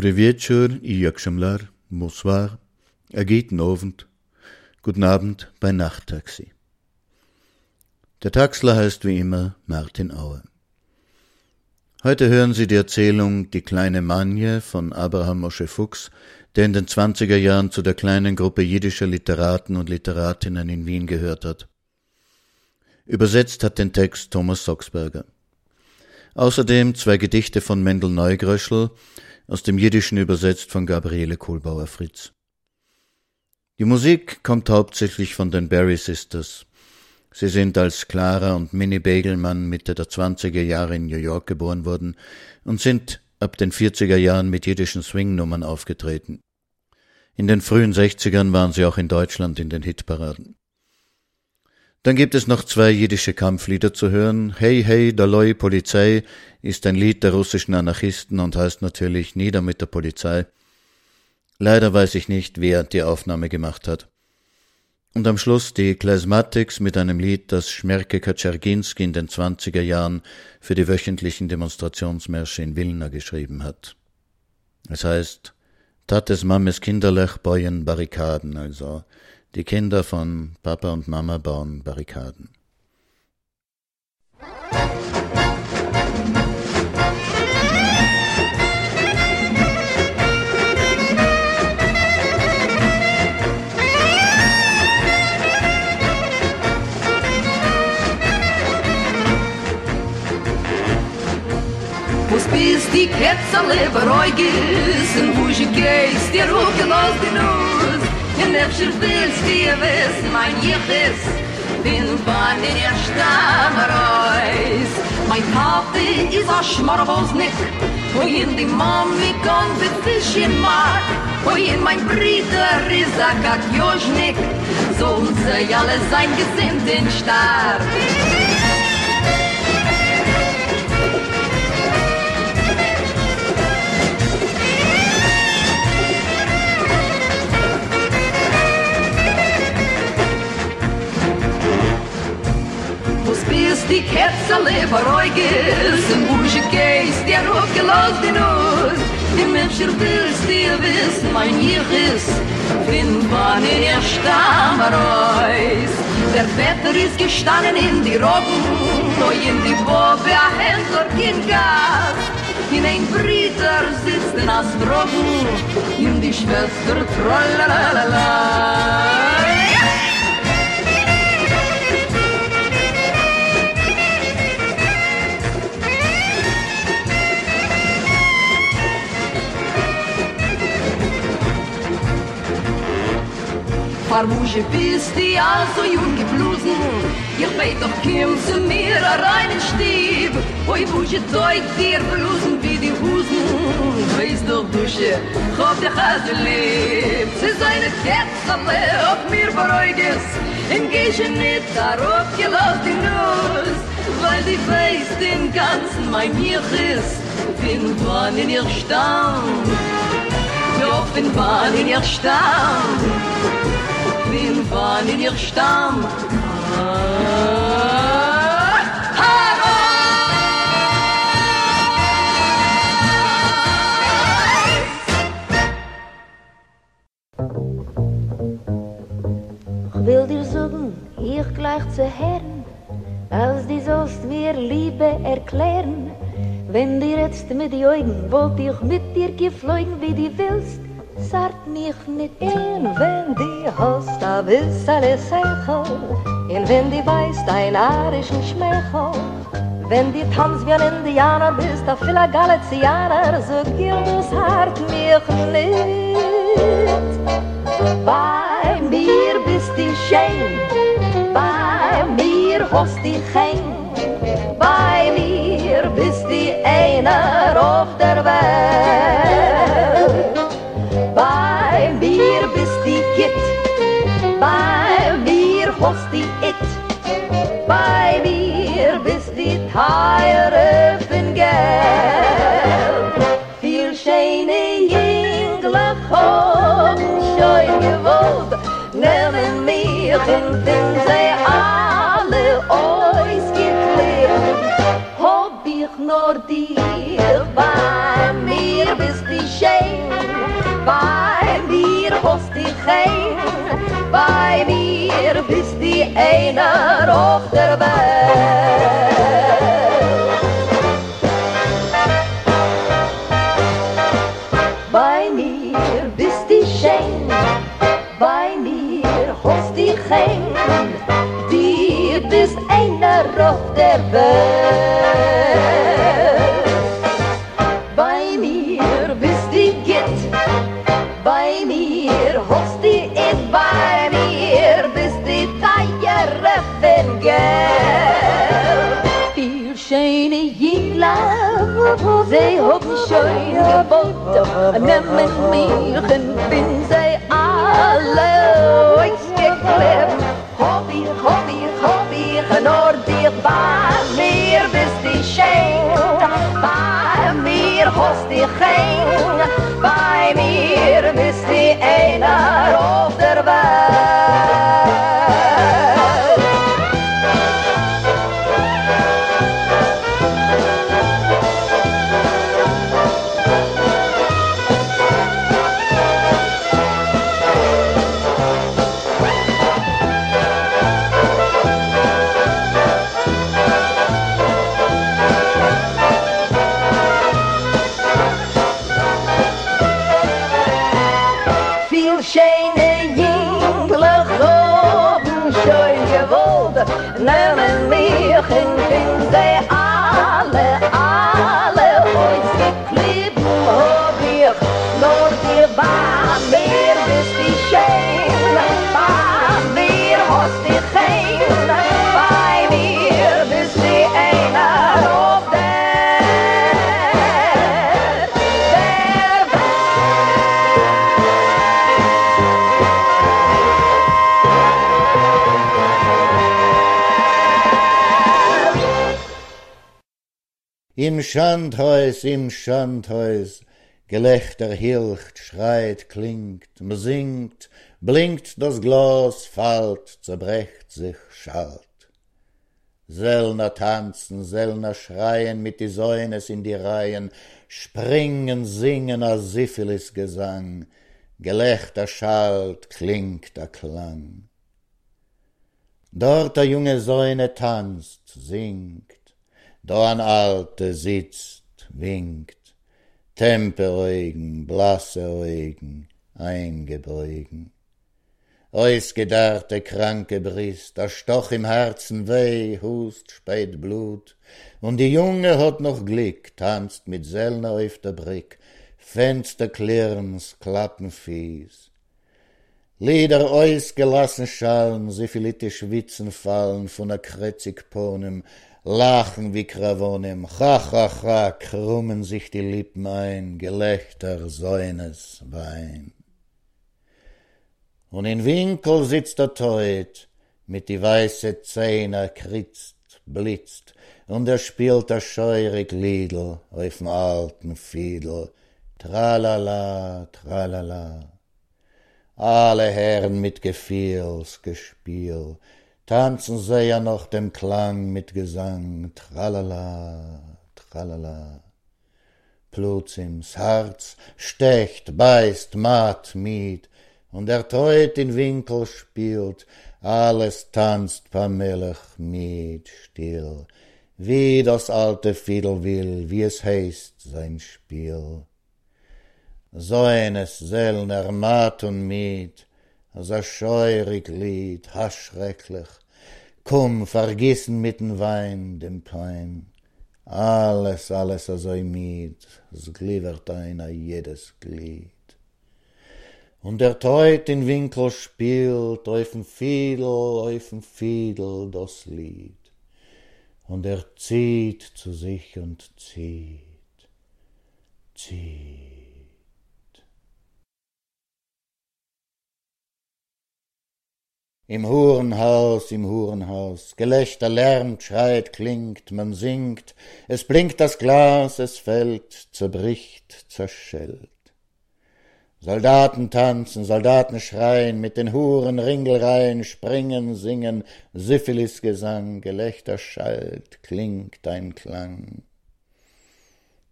Dobry wieczór i jakšemlar, bonsoir, ergehten Abend, guten Abend bei Nachttaxi. Der Taxler heißt wie immer Martin Auer. Heute hören Sie die Erzählung Die kleine Manje von Abraham Mosche Fuchs, der in den 20er Jahren zu der kleinen Gruppe jiddischer Literaten und Literatinnen in Wien gehört hat. Übersetzt hat den Text Thomas Soxberger. Außerdem zwei Gedichte von Mendel Neugröschel, aus dem Jiddischen übersetzt von Gabriele Kohlbauer-Fritz. Die Musik kommt hauptsächlich von den Barry Sisters. Sie sind als Clara und Minnie Begelmann Mitte der 20er Jahre in New York geboren worden und sind ab den 40er Jahren mit jiddischen Swingnummern aufgetreten. In den frühen 60ern waren sie auch in Deutschland in den Hitparaden. Dann gibt es noch zwei jiddische Kampflieder zu hören. Hey, hey, Daloi Polizei ist ein Lied der russischen Anarchisten und heißt natürlich Nieder mit der Polizei. Leider weiß ich nicht, wer die Aufnahme gemacht hat. Und am Schluss die Klezmatics mit einem Lied, das Schmerke Kaczerginski in den zwanziger Jahren für die wöchentlichen Demonstrationsmärsche in Wilna geschrieben hat. Es heißt, Tates Mammes Kinderlech bauen Barrikaden, also die Kinder von Papa und Mama bauen Barrikaden. Bist die Ketzerle beruhigst und wo ich gehst, dir rufen aus die. Wenn der Schiff willst, die bin wann in der Stammreis. Mein Tate ist ein Schmarrwosnick, wo in die Mami kommt, wird Fisch in Mark. Wo in mein so alle sein Gesinnt in Stab. Bist die Ketzerle und wo ich gehst, dir hochgelost die Nuss. Die Menschen willst dir wissen, mein Jichis, find wann in ihr Stamm reus. Der Vetter ist gestanden in die Roggen, wo in die Bobe a Händler kind gas. In ein Briter sitzt in Astrogen, in die Schwester trollalala. Far wuche bist die also jung geblusen. Ich weit doch kim zu mir a reinen Stieb. Oi wuche zeug dir blusen wie die Husen. Weiss doch dusche, chob dich also lieb. Sie seine Ketzerle auf mir beruhiges In Gesche nit darauf gelost die Nuss. Weil die weiß den ganzen mein Jichis Bin wann in ihr Stamm. Doch bin wann in ihr Stamm wann in ihr Stamm. Will dir sagen, ich gleich zu Herrn, als die sollst mir Liebe erklären. Wenn dir jetzt mit die Augen wollt ich mit dir geflogen, wie die willst, sagt mich nicht in, wenn die hast a wissele Sechel, in wenn die weißt ein arischen Schmechel, wenn die tanzt wie ein Indianer bist, a fila Galizianer, so gilt das hart mich nicht. Bei mir bist die schön, bei mir hast die Chen, bei mir bist die einer auf der Welt. Bei mir bist die Teire von Geld. Viel schöne Jüngler haben schon gewollt, nehmen mich und wenn sie alle ausgeklärt, hab ich nur dir, bei mir bist die schön, bei mir hast die Gein, einer auf Welt. Bei mir bist die schön, bei mir hast die Gein, die bist einer auf der Welt. Bei mir bist die Git, bei mir hast die It, sie haben schon geboten, nehmen mich und bin sie alle ausgeklärt. Hab ich, hab ich, hab ich nur dich bei mir bist die schön, bei mir hast die Gein, bei mir bist die einer auf Im Schandhaus, im Schandhaus, Gelächter hilcht, schreit, klingt, man singt, blinkt das Glas, fällt, zerbrecht sich, schallt. Sellner tanzen, Sellner schreien mit die Säunes in die Reihen, springen, singen a Syphilis Gesang, Gelächter schallt, klingt der Klang. Dort der junge Säune tanzt, singt, Alte sitzt, winkt, Temperäugen, blasse Augen, eingebeugen. Ausgedarrte kranke Brist, a Stoch im Herzen weh, hust, speit Blut, und die Junge hat noch Glück, tanzt mit Sellner auf der Brick, Fenster klirrens, klappen fies. Lieder ausgelassen schallen, syphilitisch Witzen fallen von a kretzig Ponem, lachen wie Kravonem, cha cha krummen sich die Lippen ein, Gelächter, Säunes, Wein. Und in Winkel sitzt der Teut, mit die weiße Zähne kritzt, blitzt, und er spielt der scheurig Liedl auf'm alten Fiedel, tralala, tralala. alle Herren mit Gefiels, Gespiel, tanzen sie ja noch dem Klang mit Gesang, tralala, tralala. Plutzims Herz stecht, beißt, matt, miet, und er teut in Winkel spielt, alles tanzt Pamelech mit still, wie das alte Fiedel will, wie es heißt sein Spiel. So eines Sellner matt und miet, as a scheurig Lied, ha schrecklich, komm, vergissen mit'n Wein dem Pein. Alles, alles a so miet, es gliwert ein a jedes Glied. Und der Teut in Winkel spielt auf'm Fiedel, auf'm Fiedel das Lied. Und er zieht zu sich und zieht, zieht. Im Hurenhaus, im Hurenhaus, Gelächter lärmt, schreit, klingt, man singt, es blinkt das Glas, es fällt, zerbricht, zerschellt. Soldaten tanzen, Soldaten schreien, mit den Huren Ringelreihen springen, singen, Syphilisgesang, Gelächter schallt, klingt ein Klang.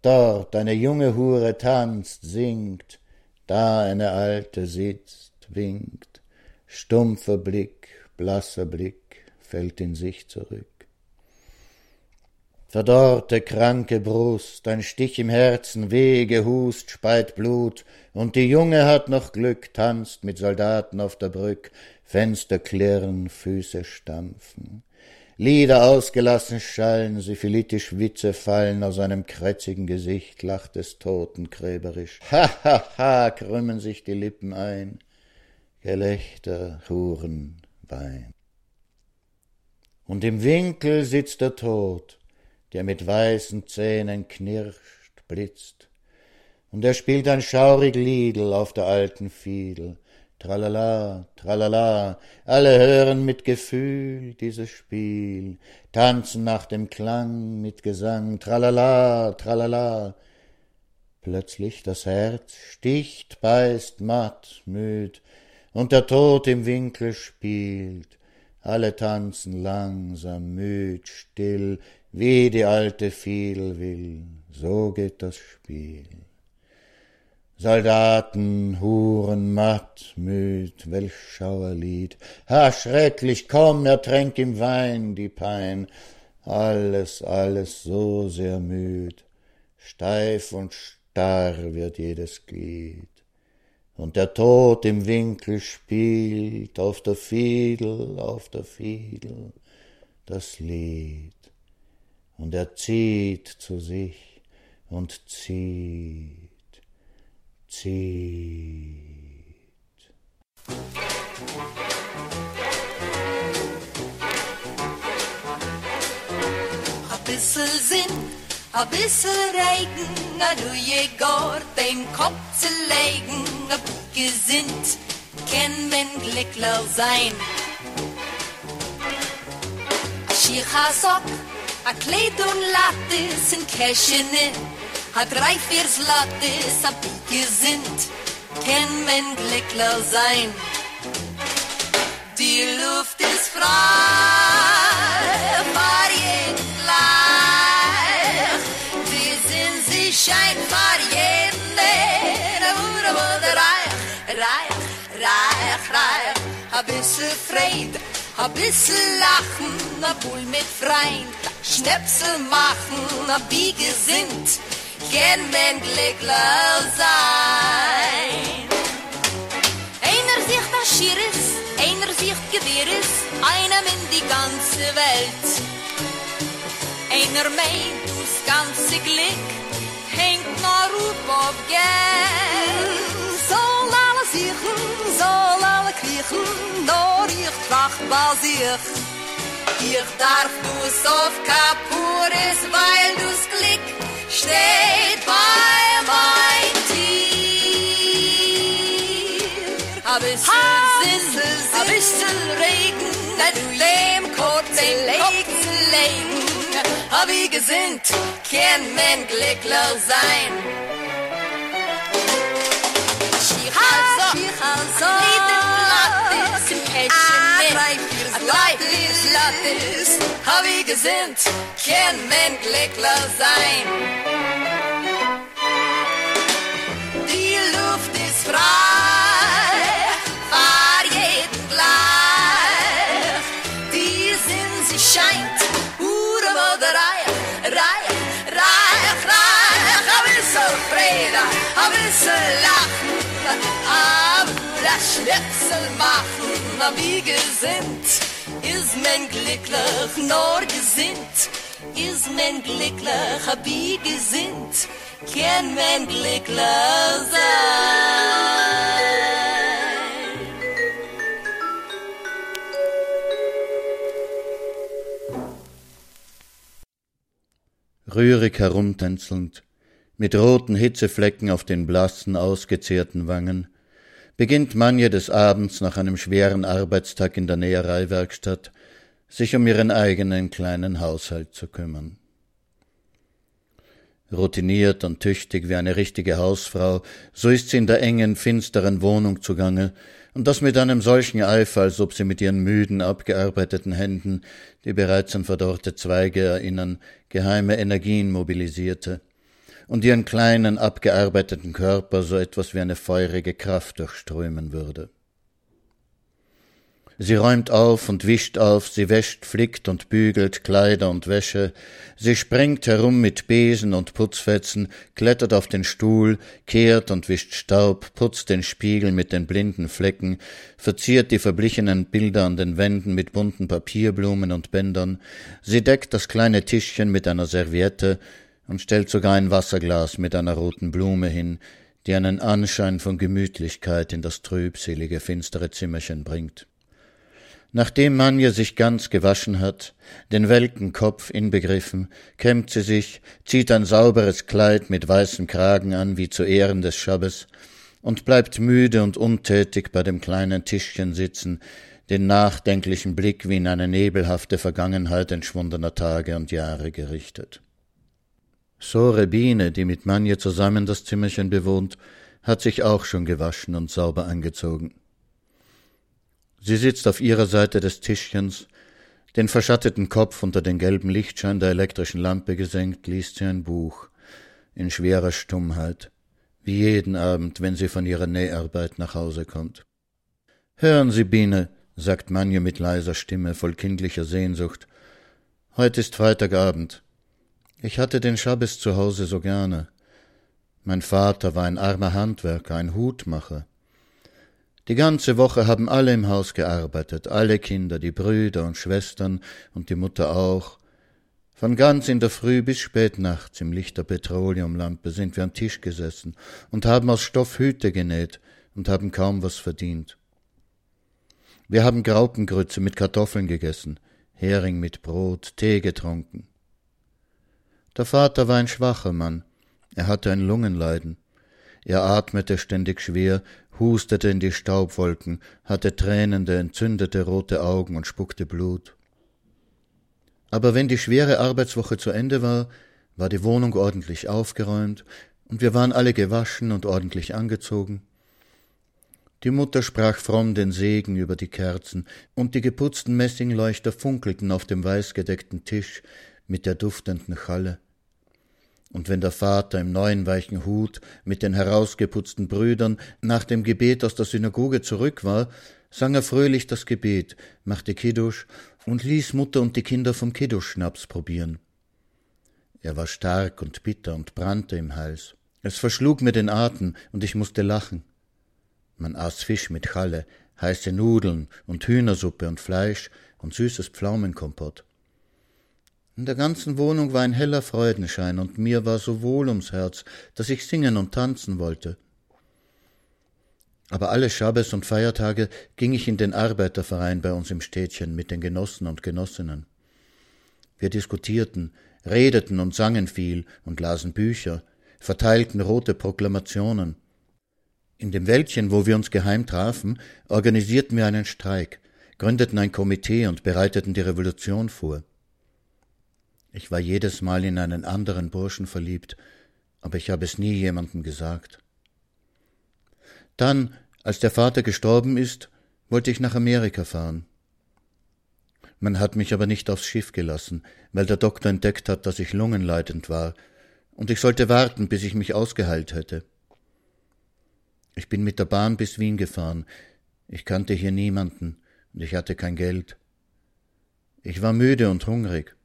Dort eine junge Hure tanzt, singt, da eine alte sitzt, winkt. Stumpfer Blick, blasser Blick fällt in sich zurück. Verdorrte, kranke Brust, ein Stich im Herzen, weh gehust, speit Blut, und die Junge hat noch Glück, tanzt mit Soldaten auf der Brück, Fenster klirren, Füße stampfen. Lieder ausgelassen schallen, syphilitisch Witze fallen aus einem krätzigen Gesicht, lacht des Toten kräberisch. Ha, ha, ha, krümmen sich die Lippen ein. Gelächter, Huren, Wein. Und im Winkel sitzt der Tod, der mit weißen Zähnen knirscht, blitzt, und er spielt ein schaurig Liedel auf der alten Fiedel. Tralala, tralala, alle hören mit Gefühl dieses Spiel, tanzen nach dem Klang mit Gesang, tralala, tralala. Plötzlich das Herz sticht, beißt, matt, müd, und der Tod im Winkel spielt. Alle tanzen langsam, müd, still, wie die alte Fiedel will. So geht das Spiel. Soldaten, Huren, matt, müd, welch Schauerlied. Ha, schrecklich, komm, ertränk im Wein die Pein. Alles, alles so sehr müd. Steif und starr wird jedes Glied und der Tod im Winkel spielt auf der Fiedel, auf der Fiedel das Lied. Und er zieht zu sich und zieht, zieht. A bissel Sinn, a bissel Regen, a du je Gott den Kopf zu legen, gesinnt, kann man glücklich sein. A Schicha Sock, a Kleid und Lattes in Käschene, a drei, vier Slattes, a gesinnt, kann man glücklich sein. Die Luft ist frei, scheint war jeden, der wurde wohl der reich, reich, reich. A bissel Freit, a bissel Lachen, a Bull mit Freund, Schnäpsel machen, a Biege sind, gern men glücklich sein. Einer sieht a Schieres, einer sieht Gewehres, einem in die ganze Welt. Einer meint, das ganze Glück hängt na ruf auf Geld. soll alle siechen, soll alle kriechen nur ich trach basier ich darf du auf Kapuris, weil du's klick steht bei mein tier. Hab ich sind hab ich regen dat dem kurz legen legen. Wie gesinnt, kann man glücklich sein. Schich also, drei, vier Lattes, Lattes, hab ich gesinnt, kann mein Glückler sein. Die Luft ist frei, Lachen, aber Schnitzel machen, ich gesinnt. Is men glücklich, nur gesinnt. Is men glücklich, hab ich gesinnt. Kann men glücklich sein. rührig herumtänzelnd, mit roten Hitzeflecken auf den blassen, ausgezehrten Wangen, beginnt Manje des Abends nach einem schweren Arbeitstag in der Nähereiwerkstatt, sich um ihren eigenen kleinen Haushalt zu kümmern. Routiniert und tüchtig wie eine richtige Hausfrau, so ist sie in der engen, finsteren Wohnung zugange, und das mit einem solchen Eifer, als ob sie mit ihren müden, abgearbeiteten Händen, die bereits an verdorrte Zweige erinnern, geheime Energien mobilisierte und ihren kleinen, abgearbeiteten Körper so etwas wie eine feurige Kraft durchströmen würde. Sie räumt auf und wischt auf, sie wäscht, flickt und bügelt Kleider und Wäsche, sie springt herum mit Besen und Putzfetzen, klettert auf den Stuhl, kehrt und wischt Staub, putzt den Spiegel mit den blinden Flecken, verziert die verblichenen Bilder an den Wänden mit bunten Papierblumen und Bändern, sie deckt das kleine Tischchen mit einer Serviette und stellt sogar ein Wasserglas mit einer roten Blume hin, die einen Anschein von Gemütlichkeit in das trübselige, finstere Zimmerchen bringt. Nachdem Manja sich ganz gewaschen hat, den welken Kopf inbegriffen, kämmt sie sich, zieht ein sauberes Kleid mit weißem Kragen an wie zu Ehren des Schabbes und bleibt müde und untätig bei dem kleinen Tischchen sitzen, den nachdenklichen Blick wie in eine nebelhafte Vergangenheit entschwundener Tage und Jahre gerichtet. Sore Biene, die mit Manje zusammen das Zimmerchen bewohnt, hat sich auch schon gewaschen und sauber angezogen. Sie sitzt auf ihrer Seite des Tischchens, den verschatteten Kopf unter den gelben Lichtschein der elektrischen Lampe gesenkt, liest sie ein Buch in schwerer Stummheit, wie jeden Abend, wenn sie von ihrer Näharbeit nach Hause kommt. Hören Sie, Biene, sagt Manje mit leiser Stimme, voll kindlicher Sehnsucht. Heute ist Freitagabend. Ich hatte den Schabbes zu Hause so gerne. Mein Vater war ein armer Handwerker, ein Hutmacher. Die ganze Woche haben alle im Haus gearbeitet, alle Kinder, die Brüder und Schwestern und die Mutter auch. Von ganz in der Früh bis spät nachts im Licht der Petroleumlampe sind wir am Tisch gesessen und haben aus Stoff Hüte genäht und haben kaum was verdient. Wir haben Graupengrütze mit Kartoffeln gegessen, Hering mit Brot, Tee getrunken. Der Vater war ein schwacher Mann, er hatte ein Lungenleiden. Er atmete ständig schwer hustete in die Staubwolken, hatte tränende, entzündete rote Augen und spuckte Blut. Aber wenn die schwere Arbeitswoche zu Ende war, war die Wohnung ordentlich aufgeräumt und wir waren alle gewaschen und ordentlich angezogen. Die Mutter sprach fromm den Segen über die Kerzen, und die geputzten Messingleuchter funkelten auf dem weißgedeckten Tisch mit der duftenden Challe und wenn der Vater im neuen weichen Hut mit den herausgeputzten Brüdern nach dem Gebet aus der Synagoge zurück war, sang er fröhlich das Gebet, machte Kiddusch und ließ Mutter und die Kinder vom Kiddusch-Schnaps probieren. Er war stark und bitter und brannte im Hals. Es verschlug mir den Atem und ich musste lachen. Man aß Fisch mit Challe, heiße Nudeln und Hühnersuppe und Fleisch und süßes Pflaumenkompott. In der ganzen Wohnung war ein heller Freudenschein, und mir war so wohl ums Herz, dass ich singen und tanzen wollte. Aber alle Schabbes und Feiertage ging ich in den Arbeiterverein bei uns im Städtchen mit den Genossen und Genossinnen. Wir diskutierten, redeten und sangen viel und lasen Bücher, verteilten rote Proklamationen. In dem Wäldchen, wo wir uns geheim trafen, organisierten wir einen Streik, gründeten ein Komitee und bereiteten die Revolution vor. Ich war jedes Mal in einen anderen Burschen verliebt, aber ich habe es nie jemandem gesagt. Dann, als der Vater gestorben ist, wollte ich nach Amerika fahren. Man hat mich aber nicht aufs Schiff gelassen, weil der Doktor entdeckt hat, dass ich lungenleidend war, und ich sollte warten, bis ich mich ausgeheilt hätte. Ich bin mit der Bahn bis Wien gefahren. Ich kannte hier niemanden und ich hatte kein Geld. Ich war müde und hungrig.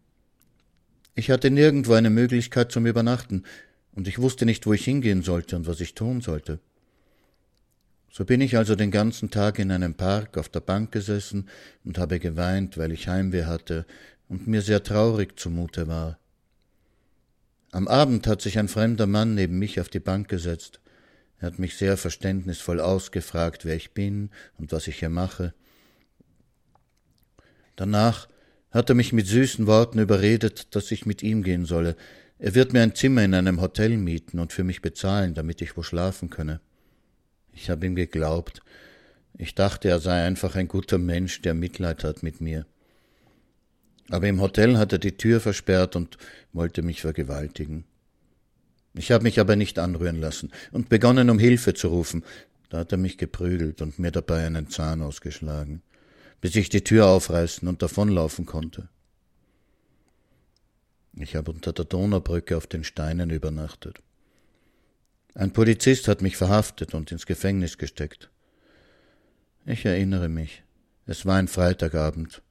Ich hatte nirgendwo eine Möglichkeit zum Übernachten, und ich wusste nicht, wo ich hingehen sollte und was ich tun sollte. So bin ich also den ganzen Tag in einem Park auf der Bank gesessen und habe geweint, weil ich Heimweh hatte und mir sehr traurig zumute war. Am Abend hat sich ein fremder Mann neben mich auf die Bank gesetzt. Er hat mich sehr verständnisvoll ausgefragt, wer ich bin und was ich hier mache. Danach hat er mich mit süßen Worten überredet, dass ich mit ihm gehen solle. Er wird mir ein Zimmer in einem Hotel mieten und für mich bezahlen, damit ich wo schlafen könne. Ich habe ihm geglaubt. Ich dachte, er sei einfach ein guter Mensch, der Mitleid hat mit mir. Aber im Hotel hat er die Tür versperrt und wollte mich vergewaltigen. Ich habe mich aber nicht anrühren lassen und begonnen, um Hilfe zu rufen. Da hat er mich geprügelt und mir dabei einen Zahn ausgeschlagen, bis ich die Tür aufreißen und davonlaufen konnte. Ich habe unter der Donaubrücke auf den Steinen übernachtet. Ein Polizist hat mich verhaftet und ins Gefängnis gesteckt. Ich erinnere mich, es war ein Freitagabend,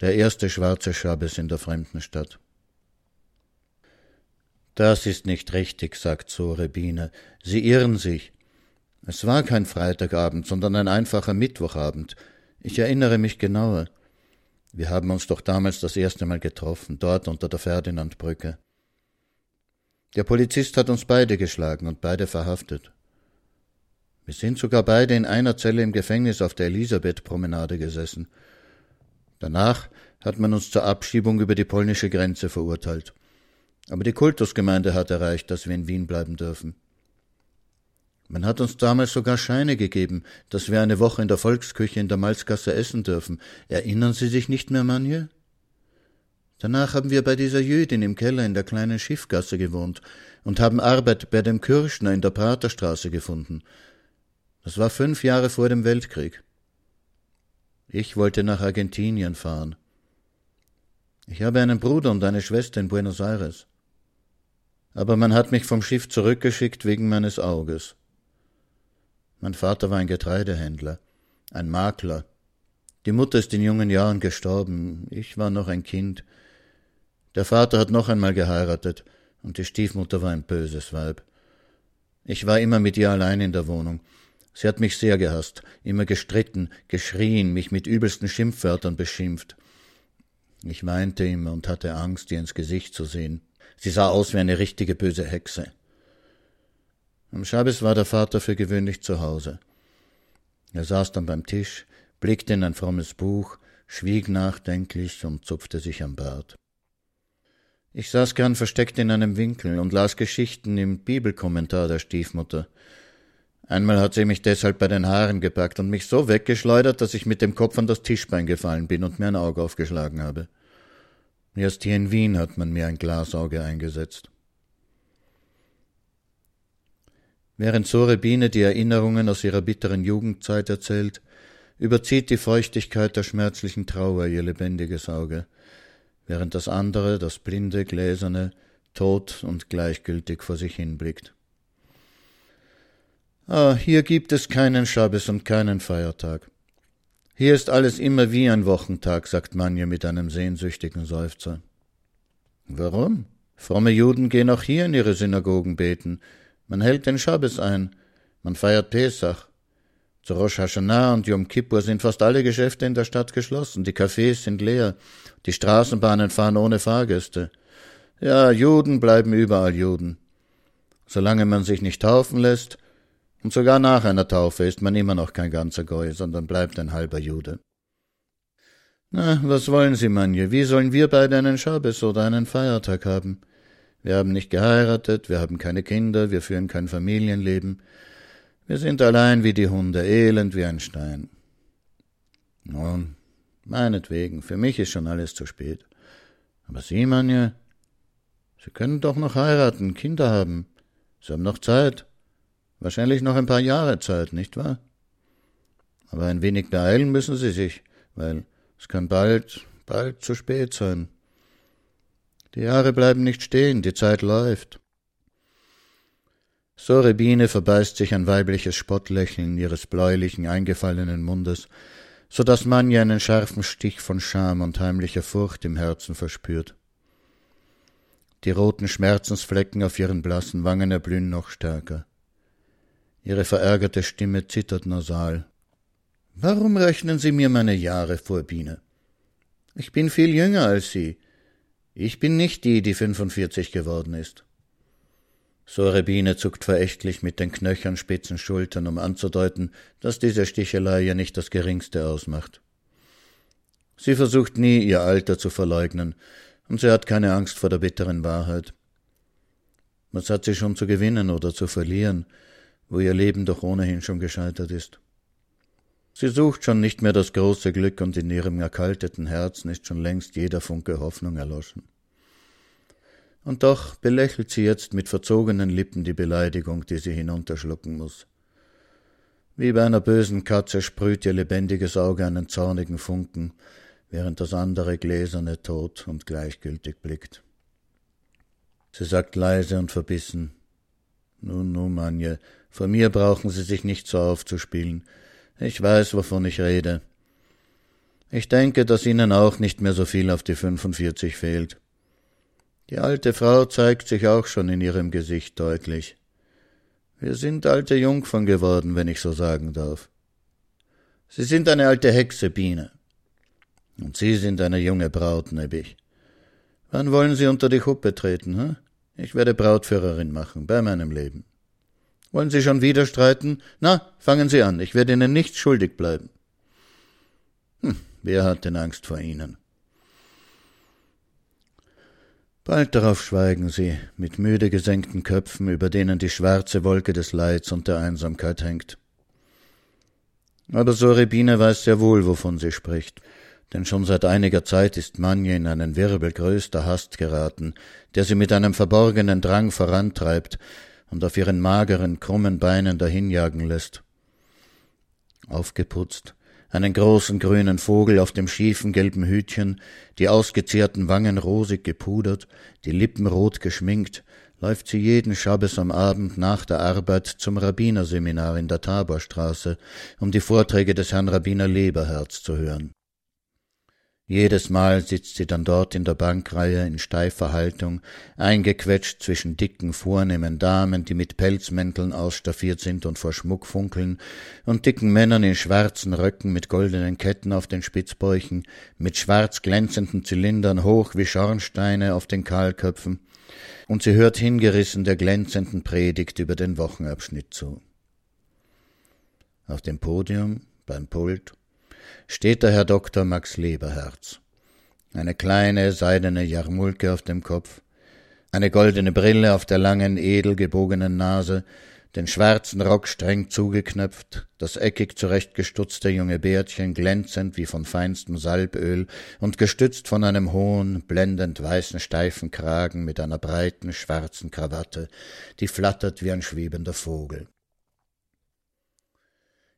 der erste schwarze Schabes in der fremden Stadt. Das ist nicht richtig, sagt Sorebine. Sie irren sich. Es war kein Freitagabend, sondern ein einfacher Mittwochabend. Ich erinnere mich genauer. Wir haben uns doch damals das erste Mal getroffen, dort unter der Ferdinandbrücke. Der Polizist hat uns beide geschlagen und beide verhaftet. Wir sind sogar beide in einer Zelle im Gefängnis auf der Elisabeth-Promenade gesessen. Danach hat man uns zur Abschiebung über die polnische Grenze verurteilt. Aber die Kultusgemeinde hat erreicht, dass wir in Wien bleiben dürfen. Man hat uns damals sogar Scheine gegeben, dass wir eine Woche in der Volksküche in der Malzgasse essen dürfen. Erinnern Sie sich nicht mehr, Manje? Danach haben wir bei dieser Jüdin im Keller in der kleinen Schiffgasse gewohnt und haben Arbeit bei dem Kürschner in der Praterstraße gefunden. Das war fünf Jahre vor dem Weltkrieg. Ich wollte nach Argentinien fahren. Ich habe einen Bruder und eine Schwester in Buenos Aires aber man hat mich vom Schiff zurückgeschickt wegen meines Auges. Mein Vater war ein Getreidehändler, ein Makler. Die Mutter ist in jungen Jahren gestorben, ich war noch ein Kind. Der Vater hat noch einmal geheiratet, und die Stiefmutter war ein böses Weib. Ich war immer mit ihr allein in der Wohnung. Sie hat mich sehr gehasst, immer gestritten, geschrien, mich mit übelsten Schimpfwörtern beschimpft. Ich weinte immer und hatte Angst, ihr ins Gesicht zu sehen. Sie sah aus wie eine richtige böse Hexe. Am Schabes war der Vater für gewöhnlich zu Hause. Er saß dann beim Tisch, blickte in ein frommes Buch, schwieg nachdenklich und zupfte sich am Bart. Ich saß gern versteckt in einem Winkel und las Geschichten im Bibelkommentar der Stiefmutter. Einmal hat sie mich deshalb bei den Haaren gepackt und mich so weggeschleudert, dass ich mit dem Kopf an das Tischbein gefallen bin und mir ein Auge aufgeschlagen habe. Erst hier in Wien hat man mir ein Glasauge eingesetzt. Während Sorebine die Erinnerungen aus ihrer bitteren Jugendzeit erzählt, überzieht die Feuchtigkeit der schmerzlichen Trauer ihr lebendiges Auge, während das andere, das blinde, gläserne, tot und gleichgültig vor sich hinblickt. Ah, hier gibt es keinen Schabbes und keinen Feiertag. Hier ist alles immer wie ein Wochentag, sagt Manje mit einem sehnsüchtigen Seufzer. Warum? Fromme Juden gehen auch hier in ihre Synagogen beten. Man hält den Schabbes ein. Man feiert Pesach. Zu Rosh Hashanah und Yom Kippur sind fast alle Geschäfte in der Stadt geschlossen. Die Cafés sind leer. Die Straßenbahnen fahren ohne Fahrgäste. Ja, Juden bleiben überall Juden. Solange man sich nicht taufen lässt, und sogar nach einer Taufe ist man immer noch kein ganzer Goy, sondern bleibt ein halber Jude. Na, was wollen Sie, Manje? Wie sollen wir beide einen Schabes oder einen Feiertag haben? Wir haben nicht geheiratet, wir haben keine Kinder, wir führen kein Familienleben. Wir sind allein wie die Hunde, elend wie ein Stein. Nun, meinetwegen, für mich ist schon alles zu spät. Aber Sie, Manje, Sie können doch noch heiraten, Kinder haben. Sie haben noch Zeit. Wahrscheinlich noch ein paar Jahre Zeit, nicht wahr? Aber ein wenig beeilen müssen Sie sich, weil es kann bald, bald zu spät sein. Die Jahre bleiben nicht stehen, die Zeit läuft. Sorebine verbeißt sich ein weibliches Spottlächeln ihres bläulichen, eingefallenen Mundes, so dass Manja einen scharfen Stich von Scham und heimlicher Furcht im Herzen verspürt. Die roten Schmerzensflecken auf ihren blassen Wangen erblühen noch stärker. Ihre verärgerte Stimme zittert nasal. Warum rechnen Sie mir meine Jahre vor, Biene? Ich bin viel jünger als Sie. Ich bin nicht die, die 45 geworden ist. Sorebine zuckt verächtlich mit den knöchern spitzen Schultern, um anzudeuten, dass diese Stichelei ja nicht das geringste ausmacht. Sie versucht nie, ihr Alter zu verleugnen, und sie hat keine Angst vor der bitteren Wahrheit. Was hat sie schon zu gewinnen oder zu verlieren, wo ihr Leben doch ohnehin schon gescheitert ist? Sie sucht schon nicht mehr das große Glück, und in ihrem erkalteten Herzen ist schon längst jeder Funke Hoffnung erloschen. Und doch belächelt sie jetzt mit verzogenen Lippen die Beleidigung, die sie hinunterschlucken muss. Wie bei einer bösen Katze sprüht ihr lebendiges Auge einen zornigen Funken, während das andere gläserne tot und gleichgültig blickt. Sie sagt leise und verbissen Nun, nun, Manje, vor mir brauchen Sie sich nicht so aufzuspielen. Ich weiß, wovon ich rede. Ich denke, dass Ihnen auch nicht mehr so viel auf die 45 fehlt. Die alte Frau zeigt sich auch schon in ihrem Gesicht deutlich. Wir sind alte Jungfern geworden, wenn ich so sagen darf. Sie sind eine alte Hexe, Biene. Und Sie sind eine junge Braut, Nebbich. Wann wollen Sie unter die Huppe treten, hm? Ich werde Brautführerin machen, bei meinem Leben. Wollen Sie schon wieder streiten? Na, fangen Sie an, ich werde Ihnen nichts schuldig bleiben. Hm, wer hat denn Angst vor Ihnen? Bald darauf schweigen sie, mit müde gesenkten Köpfen, über denen die schwarze Wolke des Leids und der Einsamkeit hängt. Aber Soribine weiß sehr wohl, wovon sie spricht, denn schon seit einiger Zeit ist Manje in einen Wirbel größter Hast geraten, der sie mit einem verborgenen Drang vorantreibt und auf ihren mageren, krummen Beinen dahinjagen lässt. Aufgeputzt, einen großen grünen Vogel auf dem schiefen gelben Hütchen, die ausgezehrten Wangen rosig gepudert, die Lippen rot geschminkt, läuft sie jeden Schabbes am Abend nach der Arbeit zum Rabbinerseminar in der Taborstraße, um die Vorträge des Herrn Rabbiner Leberherz zu hören. Jedes Mal sitzt sie dann dort in der Bankreihe in steifer Haltung, eingequetscht zwischen dicken, vornehmen Damen, die mit Pelzmänteln ausstaffiert sind und vor Schmuck funkeln, und dicken Männern in schwarzen Röcken mit goldenen Ketten auf den Spitzbäuchen, mit schwarz glänzenden Zylindern hoch wie Schornsteine auf den Kahlköpfen, und sie hört hingerissen der glänzenden Predigt über den Wochenabschnitt zu. Auf dem Podium, beim Pult, steht der Herr Doktor Max Leberherz. Eine kleine seidene Jarmulke auf dem Kopf, eine goldene Brille auf der langen, edel gebogenen Nase, den schwarzen Rock streng zugeknöpft, das eckig zurechtgestutzte junge Bärtchen glänzend wie von feinstem Salböl und gestützt von einem hohen, blendend weißen steifen Kragen mit einer breiten schwarzen Krawatte, die flattert wie ein schwebender Vogel.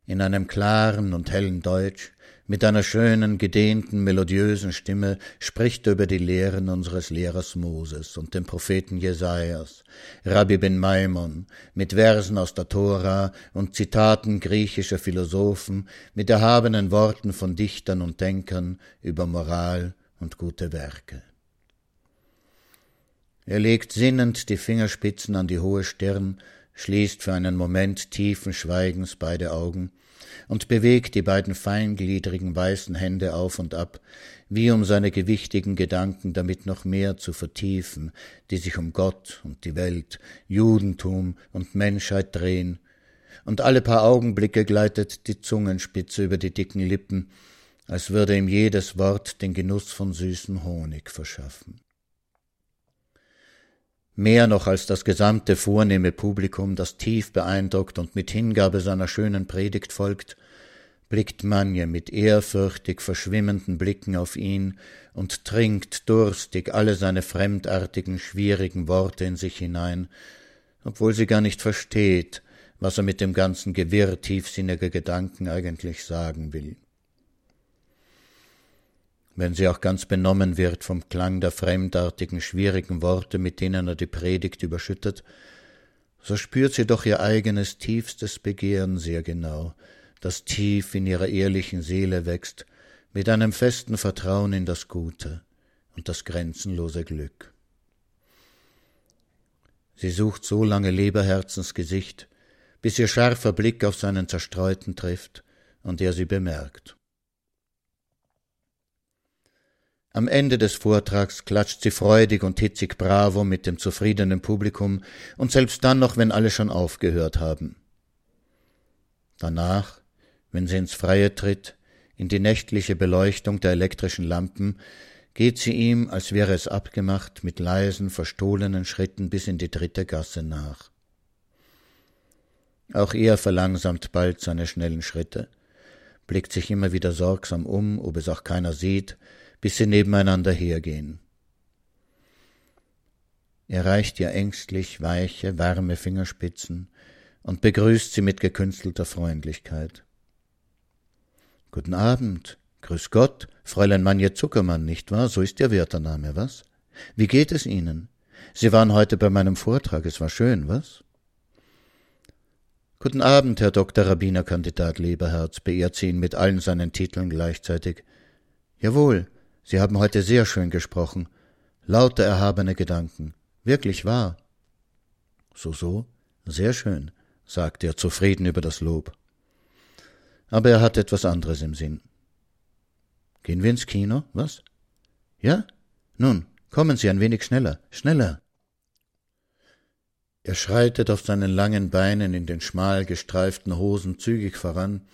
In einem klaren und hellen Deutsch mit einer schönen, gedehnten, melodiösen Stimme spricht er über die Lehren unseres Lehrers Moses und den Propheten Jesajas, Rabbi ben Maimon, mit Versen aus der Tora und Zitaten griechischer Philosophen, mit erhabenen Worten von Dichtern und Denkern über Moral und gute Werke. Er legt sinnend die Fingerspitzen an die hohe Stirn, schließt für einen Moment tiefen Schweigens beide Augen und bewegt die beiden feingliedrigen weißen Hände auf und ab, wie um seine gewichtigen Gedanken damit noch mehr zu vertiefen, die sich um Gott und die Welt, Judentum und Menschheit drehen, und alle paar Augenblicke gleitet die Zungenspitze über die dicken Lippen, als würde ihm jedes Wort den Genuss von süßem Honig verschaffen. Mehr noch als das gesamte vornehme Publikum, das tief beeindruckt und mit Hingabe seiner schönen Predigt folgt, blickt Manje mit ehrfürchtig verschwimmenden Blicken auf ihn und trinkt durstig alle seine fremdartigen, schwierigen Worte in sich hinein, obwohl sie gar nicht versteht, was er mit dem ganzen Gewirr tiefsinniger Gedanken eigentlich sagen will. Wenn sie auch ganz benommen wird vom Klang der fremdartigen, schwierigen Worte, mit denen er die Predigt überschüttet, so spürt sie doch ihr eigenes tiefstes Begehren sehr genau, das tief in ihrer ehrlichen Seele wächst, mit einem festen Vertrauen in das Gute und das grenzenlose Glück. Sie sucht so lange Leberherzens Gesicht, bis ihr scharfer Blick auf seinen Zerstreuten trifft und er sie bemerkt. Am Ende des Vortrags klatscht sie freudig und hitzig Bravo mit dem zufriedenen Publikum und selbst dann noch, wenn alle schon aufgehört haben. Danach, wenn sie ins Freie tritt, in die nächtliche Beleuchtung der elektrischen Lampen, geht sie ihm, als wäre es abgemacht, mit leisen, verstohlenen Schritten bis in die dritte Gasse nach. Auch er verlangsamt bald seine schnellen Schritte, blickt sich immer wieder sorgsam um, ob es auch keiner sieht, bis sie nebeneinander hergehen. Er reicht ihr ängstlich weiche, warme Fingerspitzen und begrüßt sie mit gekünstelter Freundlichkeit. Guten Abend, grüß Gott, Fräulein Manje Zuckermann, nicht wahr? So ist Ihr Wärtername, was? Wie geht es Ihnen? Sie waren heute bei meinem Vortrag, es war schön, was? Guten Abend, Herr Dr. Rabbinerkandidat Leberherz, beehrt sie ihn mit allen seinen Titeln gleichzeitig. Jawohl, Sie haben heute sehr schön gesprochen. Lauter erhabene Gedanken. Wirklich wahr. So, so, sehr schön, sagte er zufrieden über das Lob. Aber er hat etwas anderes im Sinn. Gehen wir ins Kino, was? Ja? Nun, kommen Sie ein wenig schneller, schneller. Er schreitet auf seinen langen Beinen in den schmal gestreiften Hosen zügig voran,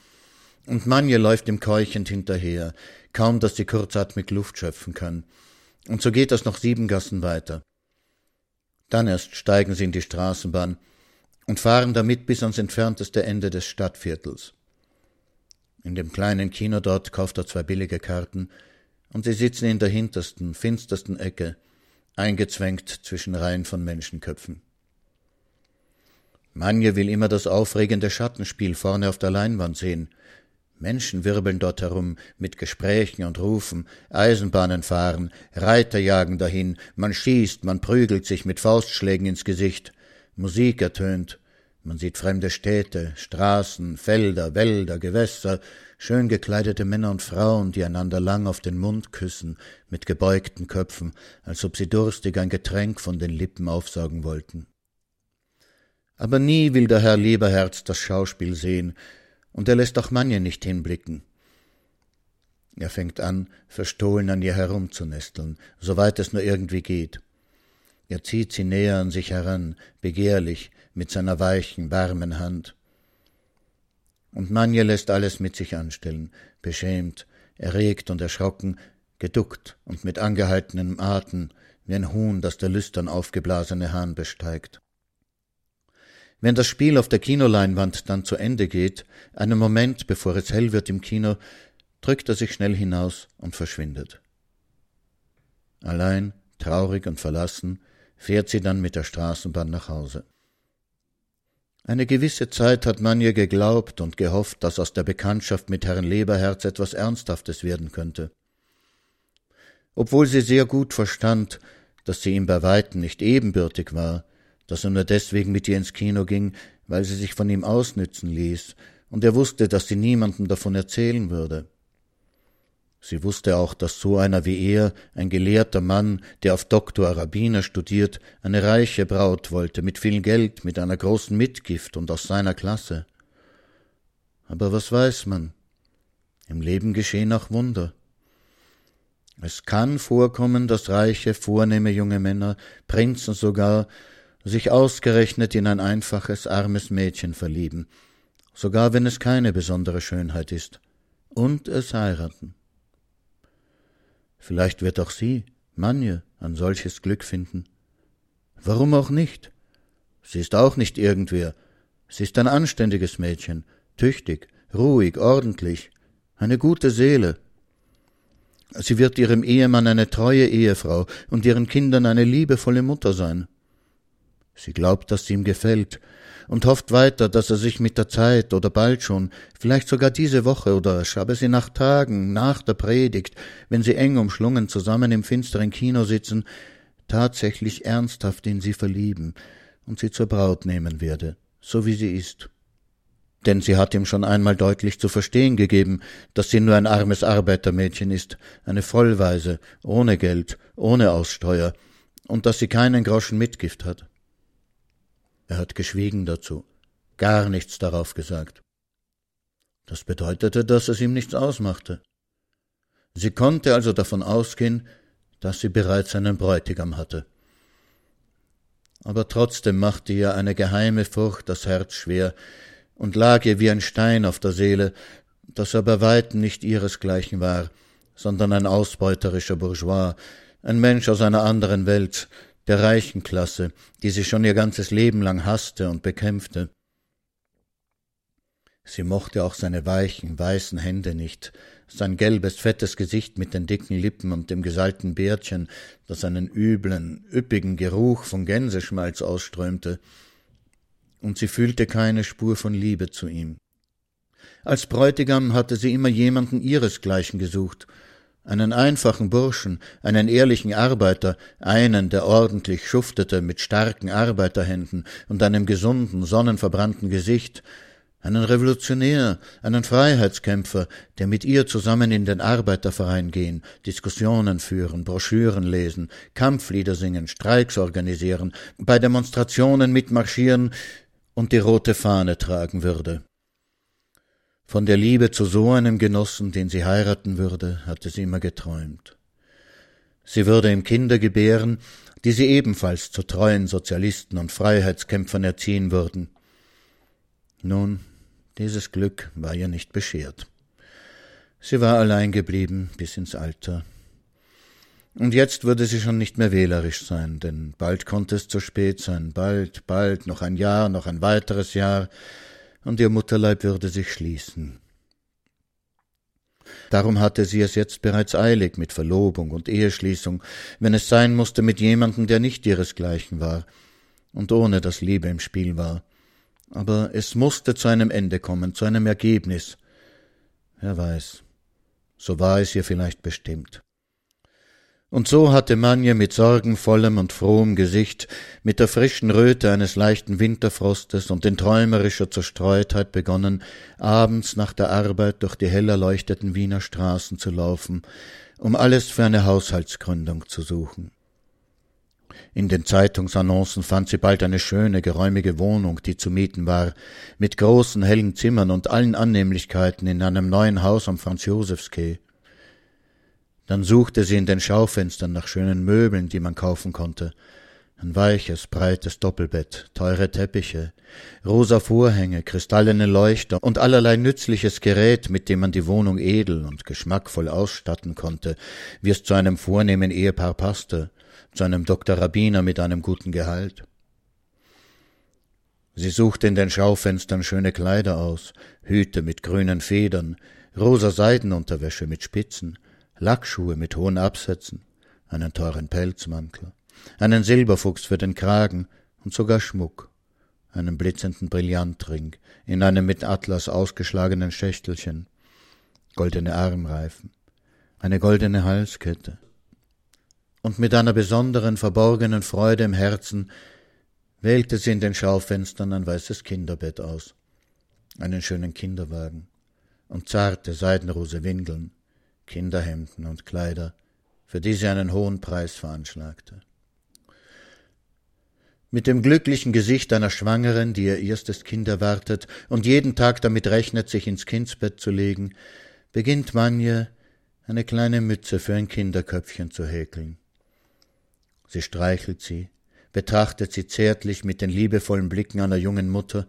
und Manje läuft ihm keuchend hinterher, kaum dass sie kurzatmig Luft schöpfen kann. Und so geht das noch sieben Gassen weiter. Dann erst steigen sie in die Straßenbahn und fahren damit bis ans entfernteste Ende des Stadtviertels. In dem kleinen Kino dort kauft er zwei billige Karten, und sie sitzen in der hintersten, finstersten Ecke, eingezwängt zwischen Reihen von Menschenköpfen. Manje will immer das aufregende Schattenspiel vorne auf der Leinwand sehen. Menschen wirbeln dort herum mit Gesprächen und Rufen, Eisenbahnen fahren, Reiter jagen dahin, man schießt, man prügelt sich mit Faustschlägen ins Gesicht, Musik ertönt, man sieht fremde Städte, Straßen, Felder, Wälder, Gewässer, schön gekleidete Männer und Frauen, die einander lang auf den Mund küssen, mit gebeugten Köpfen, als ob sie durstig ein Getränk von den Lippen aufsaugen wollten. Aber nie will der Herr Lieberherz das Schauspiel sehen, und er lässt auch Manje nicht hinblicken. Er fängt an, verstohlen an ihr herumzunesteln, soweit es nur irgendwie geht. Er zieht sie näher an sich heran, begehrlich, mit seiner weichen, warmen Hand. Und Manje lässt alles mit sich anstellen, beschämt, erregt und erschrocken, geduckt und mit angehaltenem Atem, wie ein Huhn, das der lüstern aufgeblasene Hahn besteigt. Wenn das Spiel auf der Kinoleinwand dann zu Ende geht, einen Moment bevor es hell wird im Kino, drückt er sich schnell hinaus und verschwindet. Allein, traurig und verlassen, fährt sie dann mit der Straßenbahn nach Hause. Eine gewisse Zeit hat Manje geglaubt und gehofft, dass aus der Bekanntschaft mit Herrn Leberherz etwas Ernsthaftes werden könnte. Obwohl sie sehr gut verstand, dass sie ihm bei weitem nicht ebenbürtig war, dass er nur deswegen mit ihr ins Kino ging, weil sie sich von ihm ausnützen ließ, und er wusste, dass sie niemandem davon erzählen würde. Sie wusste auch, dass so einer wie er, ein gelehrter Mann, der auf Doktor Rabbiner studiert, eine reiche Braut wollte, mit viel Geld, mit einer großen Mitgift und aus seiner Klasse. Aber was weiß man? Im Leben geschehen auch Wunder. Es kann vorkommen, dass reiche, vornehme junge Männer, Prinzen sogar, sich ausgerechnet in ein einfaches, armes Mädchen verlieben, sogar wenn es keine besondere Schönheit ist, und es heiraten. Vielleicht wird auch sie, Manje, ein solches Glück finden. Warum auch nicht? Sie ist auch nicht irgendwer. Sie ist ein anständiges Mädchen, tüchtig, ruhig, ordentlich, eine gute Seele. Sie wird ihrem Ehemann eine treue Ehefrau und ihren Kindern eine liebevolle Mutter sein. Sie glaubt, dass sie ihm gefällt und hofft weiter, dass er sich mit der Zeit oder bald schon, vielleicht sogar diese Woche oder schabe sie nach Tagen, nach der Predigt, wenn sie eng umschlungen zusammen im finsteren Kino sitzen, tatsächlich ernsthaft in sie verlieben und sie zur Braut nehmen werde, so wie sie ist. Denn sie hat ihm schon einmal deutlich zu verstehen gegeben, dass sie nur ein armes Arbeitermädchen ist, eine Vollweise, ohne Geld, ohne Aussteuer, und dass sie keinen Groschen Mitgift hat. Er hat geschwiegen dazu, gar nichts darauf gesagt. Das bedeutete, dass es ihm nichts ausmachte. Sie konnte also davon ausgehen, dass sie bereits einen Bräutigam hatte. Aber trotzdem machte ihr eine geheime Furcht das Herz schwer und lag ihr wie ein Stein auf der Seele, dass er bei weitem nicht ihresgleichen war, sondern ein ausbeuterischer Bourgeois, ein Mensch aus einer anderen Welt, der reichen Klasse, die sie schon ihr ganzes Leben lang hasste und bekämpfte. Sie mochte auch seine weichen, weißen Hände nicht, sein gelbes, fettes Gesicht mit den dicken Lippen und dem gesalten Bärtchen, das einen üblen, üppigen Geruch von Gänseschmalz ausströmte, und sie fühlte keine Spur von Liebe zu ihm. Als Bräutigam hatte sie immer jemanden ihresgleichen gesucht, einen einfachen Burschen, einen ehrlichen Arbeiter, einen, der ordentlich schuftete mit starken Arbeiterhänden und einem gesunden, sonnenverbrannten Gesicht, einen Revolutionär, einen Freiheitskämpfer, der mit ihr zusammen in den Arbeiterverein gehen, Diskussionen führen, Broschüren lesen, Kampflieder singen, Streiks organisieren, bei Demonstrationen mitmarschieren und die rote Fahne tragen würde. Von der Liebe zu so einem Genossen, den sie heiraten würde, hatte sie immer geträumt. Sie würde ihm Kinder gebären, die sie ebenfalls zu treuen Sozialisten und Freiheitskämpfern erziehen würden. Nun, dieses Glück war ihr nicht beschert. Sie war allein geblieben bis ins Alter. Und jetzt würde sie schon nicht mehr wählerisch sein, denn bald konnte es zu spät sein, bald, bald, noch ein Jahr, noch ein weiteres Jahr, und ihr Mutterleib würde sich schließen. Darum hatte sie es jetzt bereits eilig mit Verlobung und Eheschließung, wenn es sein musste mit jemandem, der nicht ihresgleichen war und ohne dass Liebe im Spiel war. Aber es musste zu einem Ende kommen, zu einem Ergebnis. Wer weiß, so war es ihr vielleicht bestimmt. Und so hatte Manje mit sorgenvollem und frohem Gesicht, mit der frischen Röte eines leichten Winterfrostes und in träumerischer Zerstreutheit begonnen, abends nach der Arbeit durch die hell erleuchteten Wiener Straßen zu laufen, um alles für eine Haushaltsgründung zu suchen. In den Zeitungsannoncen fand sie bald eine schöne, geräumige Wohnung, die zu mieten war, mit großen, hellen Zimmern und allen Annehmlichkeiten in einem neuen Haus am Franz-Josefs-Quai. Dann suchte sie in den Schaufenstern nach schönen Möbeln, die man kaufen konnte. Ein weiches, breites Doppelbett, teure Teppiche, rosa Vorhänge, kristallene Leuchter und allerlei nützliches Gerät, mit dem man die Wohnung edel und geschmackvoll ausstatten konnte, wie es zu einem vornehmen Ehepaar passte, zu einem Doktor Rabbiner mit einem guten Gehalt. Sie suchte in den Schaufenstern schöne Kleider aus, Hüte mit grünen Federn, rosa Seidenunterwäsche mit Spitzen, Lackschuhe mit hohen Absätzen, einen teuren Pelzmantel, einen Silberfuchs für den Kragen und sogar Schmuck, einen blitzenden Brillantring in einem mit Atlas ausgeschlagenen Schächtelchen, goldene Armreifen, eine goldene Halskette. Und mit einer besonderen verborgenen Freude im Herzen wählte sie in den Schaufenstern ein weißes Kinderbett aus, einen schönen Kinderwagen und zarte seidenrose Windeln, Kinderhemden und Kleider, für die sie einen hohen Preis veranschlagte. Mit dem glücklichen Gesicht einer Schwangeren, die ihr erstes Kind erwartet und jeden Tag damit rechnet, sich ins Kindsbett zu legen, beginnt Manje, eine kleine Mütze für ein Kinderköpfchen zu häkeln. Sie streichelt sie, betrachtet sie zärtlich mit den liebevollen Blicken einer jungen Mutter,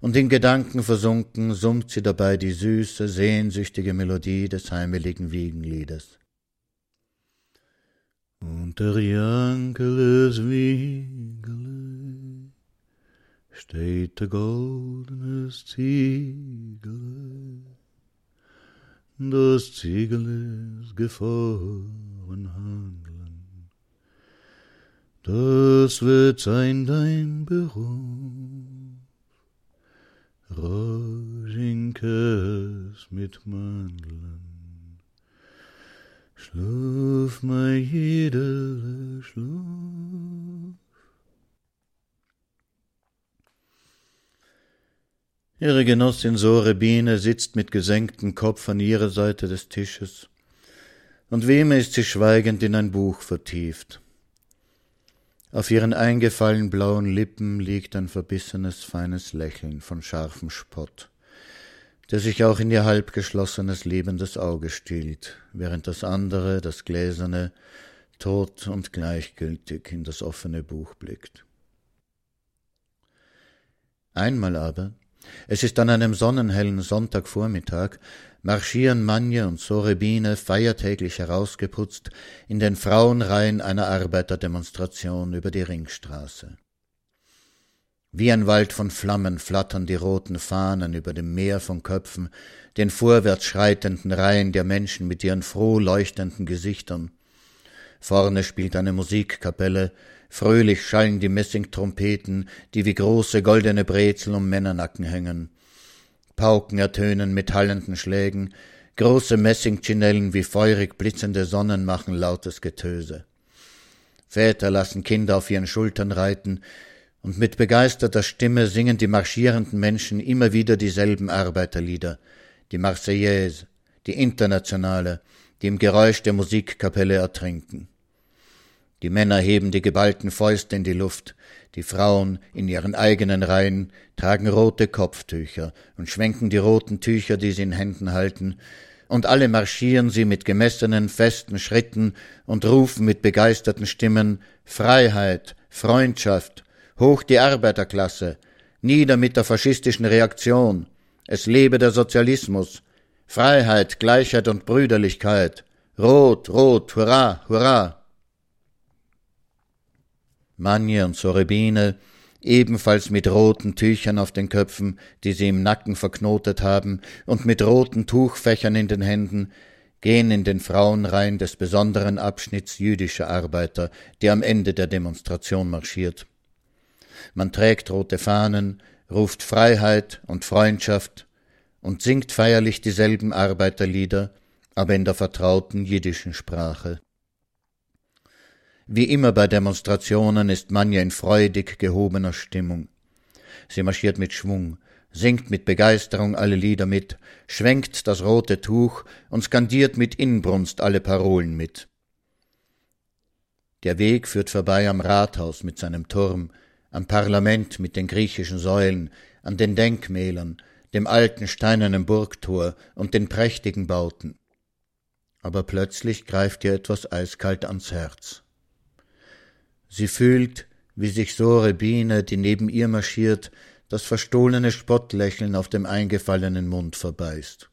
und in Gedanken versunken summt sie dabei die süße, sehnsüchtige Melodie des heimeligen Wiegenliedes. Unter Jankeles Wiegele steht der goldenes Ziegele, das Ziegel ist gefroren handeln. Das wird sein dein Beruf. Roschinkes mit Mandeln. Schlaf mein jeder Schlaf. Ihre Genossin Sorebine sitzt mit gesenktem Kopf an ihrer Seite des Tisches, und wem ist sie schweigend in ein Buch vertieft. Auf ihren eingefallen blauen Lippen liegt ein verbissenes, feines Lächeln von scharfem Spott, der sich auch in ihr halbgeschlossenes, liebendes Auge stiehlt, während das andere, das gläserne, tot und gleichgültig in das offene Buch blickt. Einmal aber, es ist an einem sonnenhellen Sonntagvormittag, marschieren Manje und Sorebine feiertäglich herausgeputzt in den Frauenreihen einer Arbeiterdemonstration über die Ringstraße. Wie ein Wald von Flammen flattern die roten Fahnen über dem Meer von Köpfen, den vorwärts schreitenden Reihen der Menschen mit ihren froh leuchtenden Gesichtern. Vorne spielt eine Musikkapelle, Fröhlich schallen die Messingtrompeten, die wie große goldene Brezel um Männernacken hängen. Pauken ertönen mit hallenden Schlägen, große Messingchinellen wie feurig blitzende Sonnen machen lautes Getöse. Väter lassen Kinder auf ihren Schultern reiten, und mit begeisterter Stimme singen die marschierenden Menschen immer wieder dieselben Arbeiterlieder, die Marseillaise, die Internationale, die im Geräusch der Musikkapelle ertrinken. Die Männer heben die geballten Fäuste in die Luft, die Frauen in ihren eigenen Reihen tragen rote Kopftücher und schwenken die roten Tücher, die sie in Händen halten, und alle marschieren sie mit gemessenen, festen Schritten und rufen mit begeisterten Stimmen Freiheit, Freundschaft, hoch die Arbeiterklasse, nieder mit der faschistischen Reaktion, es lebe der Sozialismus, Freiheit, Gleichheit und Brüderlichkeit, Rot, Rot, Hurra, Hurra. Manje und Sorebine, ebenfalls mit roten Tüchern auf den Köpfen, die sie im Nacken verknotet haben, und mit roten Tuchfächern in den Händen, gehen in den Frauenreihen des besonderen Abschnitts jüdischer Arbeiter, der am Ende der Demonstration marschiert. Man trägt rote Fahnen, ruft Freiheit und Freundschaft und singt feierlich dieselben Arbeiterlieder, aber in der vertrauten jiddischen Sprache. Wie immer bei Demonstrationen ist Manja in freudig gehobener Stimmung. Sie marschiert mit Schwung, singt mit Begeisterung alle Lieder mit, schwenkt das rote Tuch und skandiert mit Inbrunst alle Parolen mit. Der Weg führt vorbei am Rathaus mit seinem Turm, am Parlament mit den griechischen Säulen, an den Denkmälern, dem alten steinernen Burgtor und den prächtigen Bauten. Aber plötzlich greift ihr etwas eiskalt ans Herz. Sie fühlt, wie sich Sore Biene, die neben ihr marschiert, das verstohlene Spottlächeln auf dem eingefallenen Mund verbeißt.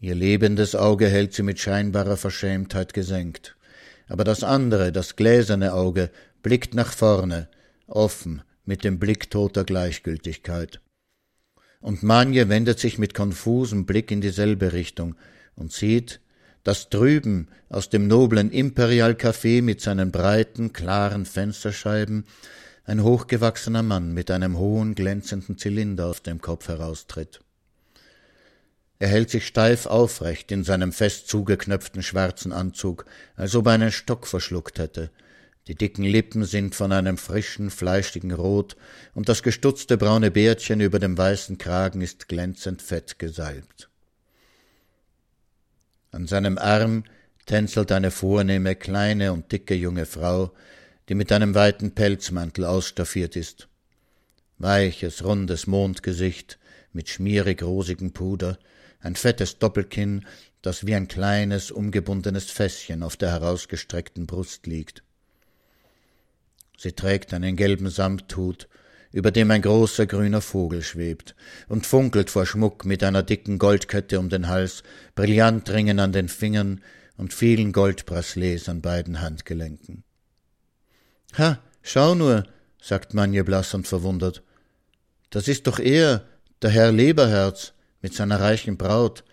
Ihr lebendes Auge hält sie mit scheinbarer Verschämtheit gesenkt, aber das andere, das gläserne Auge, blickt nach vorne, offen, mit dem Blick toter Gleichgültigkeit. Und Manje wendet sich mit konfusem Blick in dieselbe Richtung und sieht, dass drüben aus dem noblen Imperial Café mit seinen breiten, klaren Fensterscheiben ein hochgewachsener Mann mit einem hohen, glänzenden Zylinder auf dem Kopf heraustritt. Er hält sich steif aufrecht in seinem fest zugeknöpften schwarzen Anzug, als ob er einen Stock verschluckt hätte. Die dicken Lippen sind von einem frischen, fleischigen Rot, und das gestutzte braune Bärtchen über dem weißen Kragen ist glänzend fett gesalbt. An seinem Arm tänzelt eine vornehme, kleine und dicke junge Frau, die mit einem weiten Pelzmantel ausstaffiert ist. Weiches, rundes Mondgesicht mit schmierig rosigem Puder, ein fettes Doppelkinn, das wie ein kleines, umgebundenes Fässchen auf der herausgestreckten Brust liegt. Sie trägt einen gelben Samthut über dem ein großer grüner Vogel schwebt und funkelt vor Schmuck mit einer dicken Goldkette um den Hals, Brillantringen an den Fingern und vielen Goldbracelets an beiden Handgelenken. Ha, schau nur, sagt Manje blass und verwundert. Das ist doch er, der Herr Leberherz, mit seiner reichen Braut.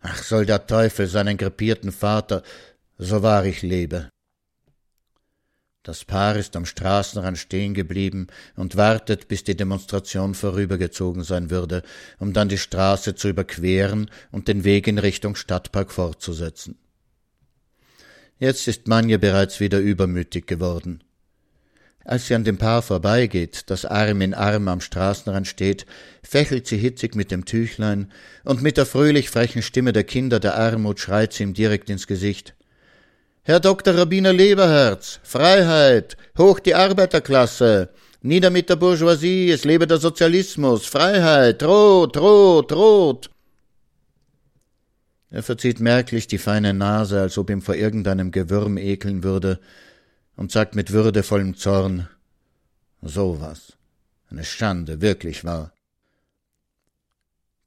Ach, soll der Teufel seinen krepierten Vater, so wahr ich lebe. Das Paar ist am Straßenrand stehen geblieben und wartet, bis die Demonstration vorübergezogen sein würde, um dann die Straße zu überqueren und den Weg in Richtung Stadtpark fortzusetzen. Jetzt ist Manje bereits wieder übermütig geworden. Als sie an dem Paar vorbeigeht, das Arm in Arm am Straßenrand steht, fächelt sie hitzig mit dem Tüchlein, und mit der fröhlich frechen Stimme der Kinder der Armut schreit sie ihm direkt ins Gesicht. Herr Dr. Rabbiner Leberherz, Freiheit, hoch die Arbeiterklasse, nieder mit der Bourgeoisie, es lebe der Sozialismus, Freiheit, rot, rot, rot. Er verzieht merklich die feine Nase, als ob ihm vor irgendeinem Gewürm ekeln würde, und sagt mit würdevollem Zorn So was. Eine Schande, wirklich wahr.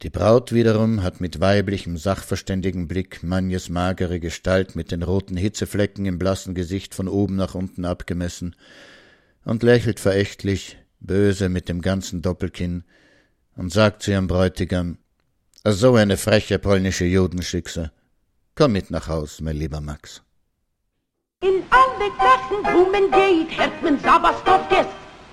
Die Braut wiederum hat mit weiblichem, sachverständigen Blick Manjes magere Gestalt mit den roten Hitzeflecken im blassen Gesicht von oben nach unten abgemessen und lächelt verächtlich, böse mit dem ganzen Doppelkinn und sagt zu ihrem Bräutigam, so eine freche polnische Judenschickse. Komm mit nach Haus, mein lieber Max. In alle Klassen, wo man geht, hört man Sabastowkes.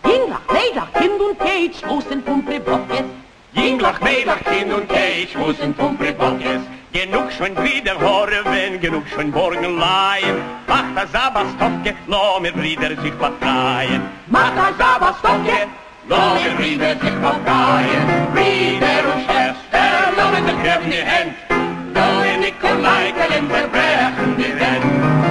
Hinglach, Neidach, Kind und Cage, wo sind Pumpe-Bockes? Jinglach, Meilach, hin und her, ich muss in Pumpelbockes. Genug schon wieder Horven, genug schon Borgen leihen. Mach das Sabastocke, lo mir Brüder sich verkreien. Mach das Sabastocke, lo mir Brüder sich verkreien. Brüder und Schwester, lo mir den Kräften die Hände. Lo mir Nikolai, Kuleikel, in der die Wände.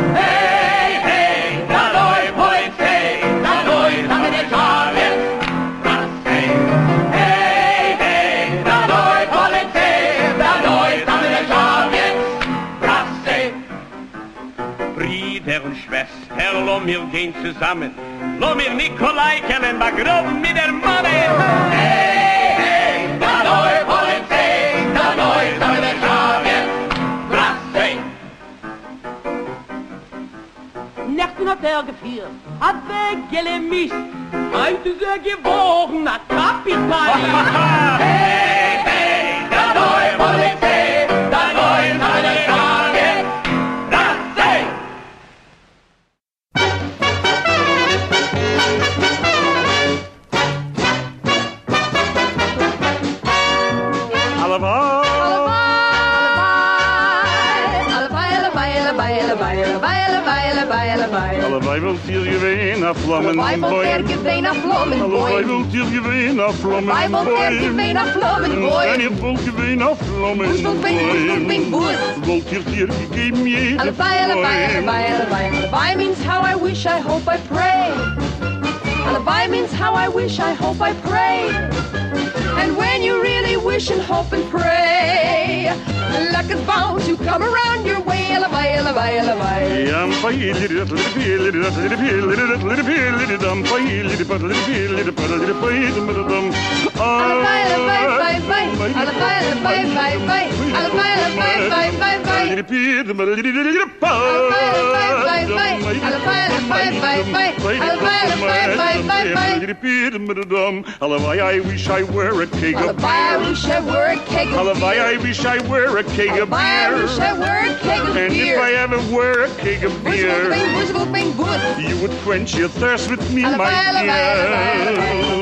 soll mir gehen zusammen. Lo mir Nikolai kennen, ma grob mit der Mann. Hey, hey, da neue Polizei, da neue Sammler Schabe, Brassei. Nächten hat er geführt, hat er gelemischt, heute ist er, er gewogen, hat Kapitalist. Hey, hey, da neue Polizei, da neue Sammler aflammen, boy. Bijbelkerkje bijna aflammen, boy. Bijbelkerkje bijna aflammen, boy. Bijbelkerkje bijna aflammen, boy. En je bolkje bijna aflammen, boy. Boestop ben, boestop ben, boest. Bolkerkerkje geef me je. Allebei, allebei, allebei, allebei. Allebei means how I wish, I hope, I pray. Allebei means how I wish, I hope, I pray. And when you read wish and hope and pray, luck is bound to come around your way. I wish I were a king of beer. I wish I were a king of beer. I wish I were a king of beer. I wish I were a king of beer. And if I ever were a king of beer, you would quench your thirst with me, my dear.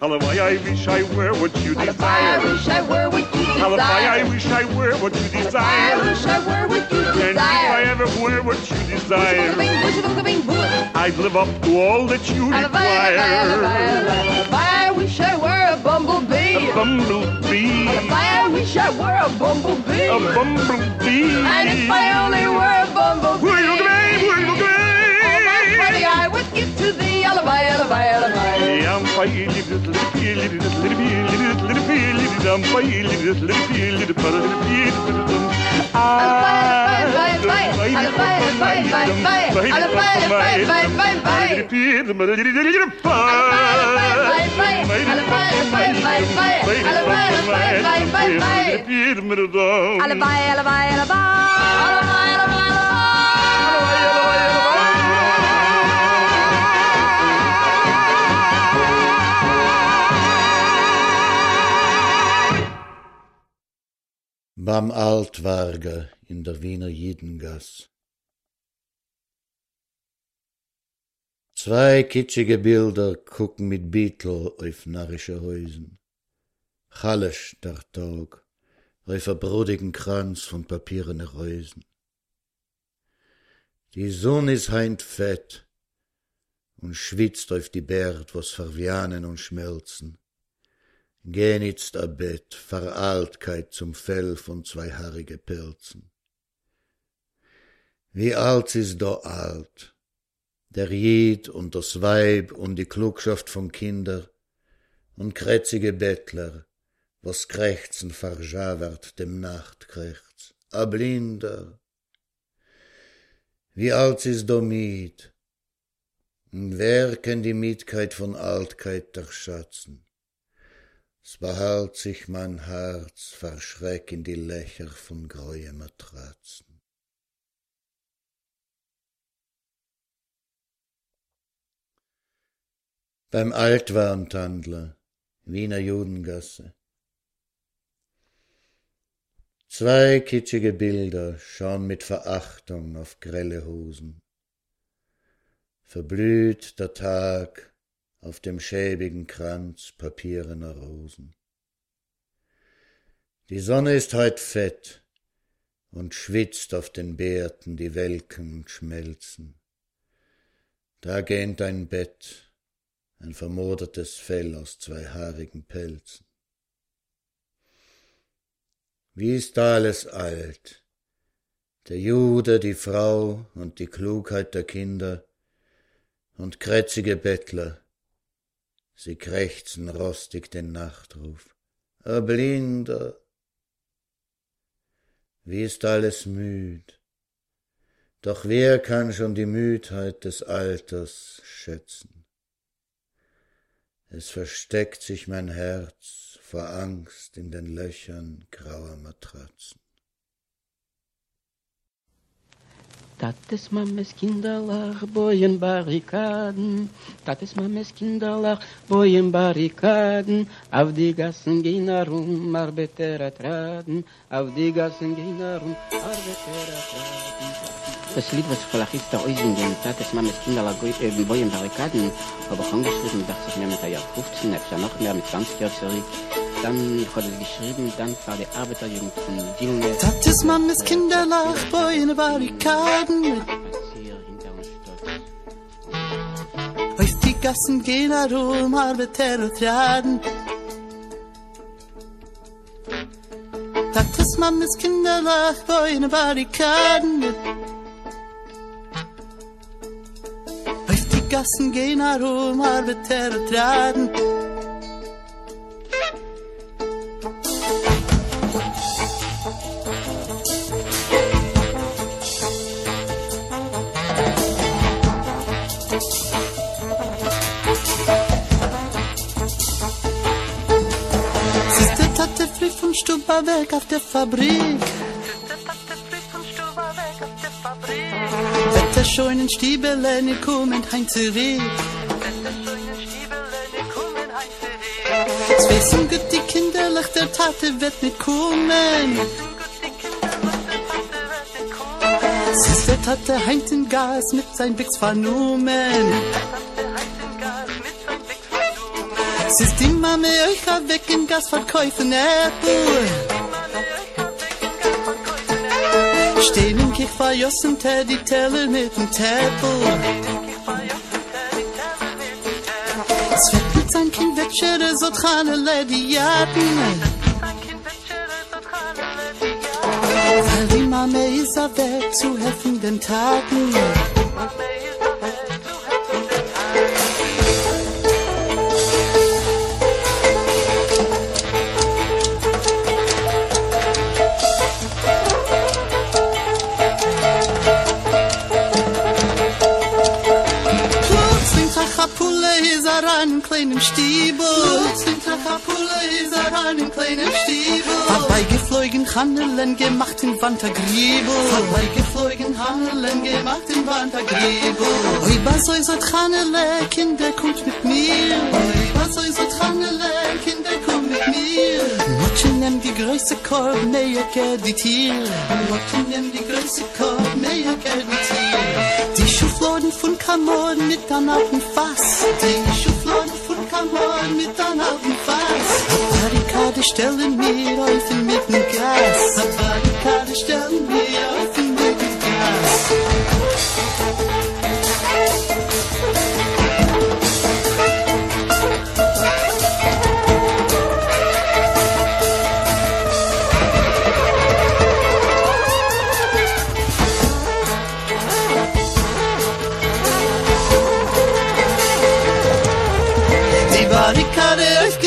Allebei, I wish I were what you Allebei, I desire. wish I were what you Allebei, I desire. wish I were what you I desire. wish I were what you And if I desire. ever were what you desire. I'd live up to all that you require wish I were a bumblebee. A bumblebee. If I wish I were a bumblebee. A bumblebee. And if I only were a bumblebee. Wait, you be, me, you be? at me. All I would give to the alibi, alibi, alibi. Yeah, I'm fighting, little, little, little, little, little, little dum bay little little bee little bit little bee little dum Alibi, alibi, alibi. Beim Altwarger in der Wiener Jidengass. Zwei kitschige Bilder gucken mit Beetle auf narrische Häusen. Chalisch der Tag, auf a brodigen Kranz von papierene Reusen. Die Sonne is heint fett und schwitzt auf die Bärd, was verwianen und schmelzen. Gehn itzt a Bett, Veraltkeit zum Fell von zwei haarige Pilzen. Wie alt is do alt, der Jid und das Weib und die Klugschaft von Kinder und krätzige Bettler, was krächzen verschawert dem Nachtkrächz, a Blinder. Wie alt is do Miet, und wer kann die Mietkeit von Altkeit erschatzen? Es behält sich mein Herz verschreck in die Lächer von greue Matratzen. Beim Altwarntandler, Wiener Judengasse. Zwei kitschige Bilder schauen mit Verachtung auf grelle Hosen. Verblüht der Tag auf dem schäbigen Kranz papierener Rosen. Die Sonne ist heut fett und schwitzt auf den Bärten die welken und schmelzen. Da gähnt ein Bett, ein vermodertes Fell aus zwei haarigen Pelzen. Wie ist da alles alt? Der Jude, die Frau und die Klugheit der Kinder und krätzige Bettler, sie krächzen rostig den Nachtruf. A Blinder! Wie ist alles müd? Doch wer kann schon die Müdheit des Alters schätzen? Es versteckt sich mein Herz vor Angst in den Löchern grauer Matratzen. Tates Mames Kinderlach bojen Barrikaden, Tates Mames Kinderlach bojen Barrikaden, auf die Gassen gehen herum, Arbeiter traden, auf die Gassen gehen herum, Arbeiter traden. Das Lied, was vielleicht ist, der Oisingen, Tates Mames Kinderlach äh, bojen Barrikaden, habe ich angeschrieben, dachte ich mir mit der Jahr 15, habe ich ja noch mehr mit 20 Jahren zurück. Dann es geschrieben, dann war die Arbeiterjugend von Dilne. Tates Mammes Kinderlach, Beine Barrikaden. Hier hinter uns stolz. Auf die Gassen gehen herum, Arbeiter und Traden. Tates Mammes Kinderlach, Beine Barrikaden. Auf die Gassen gehen herum, Arbeiter und Traden. Weg auf der Fabrik. Wetter schon in Stiebelein, ich komm in Heim zurück. Zwei sind gut die Kinderlach, der Tate wird nicht kommen. Sister Tate heint in Gas mit sein Bix vernommen. Siehst die Mame euch weg in Kirch verjossen Teddy Teller mit dem Teppel. Es wird mit sein Kind wetschere so trane Ladiaten. Weil die Mame ist er weg zu helfenden Taten. Kleinem Stiebel. Hinter Kapule ist er an im kleinen Stiebel. Vorbeigeflogen, Handeln gemacht in Wandergriebel. Vorbeigeflogen, Handeln gemacht in Wandergriebel. Oi, was soll so Handeln, Kinder, kommt mit mir. Oi, was soll so Handeln, Kinder, kommt mit mir. Watchen nimm die größte Korb, mehr Geld die Tier. Watchen nimm die größte Korb, mehr Geld die Tier. Die Schufladen von Kamoren mit an Fass. Die Schufladen Kamoren mit alten Fass. Barrikade stellen mir auf mit dem Gas. Barrikade stellen mir auf mit dem Gas.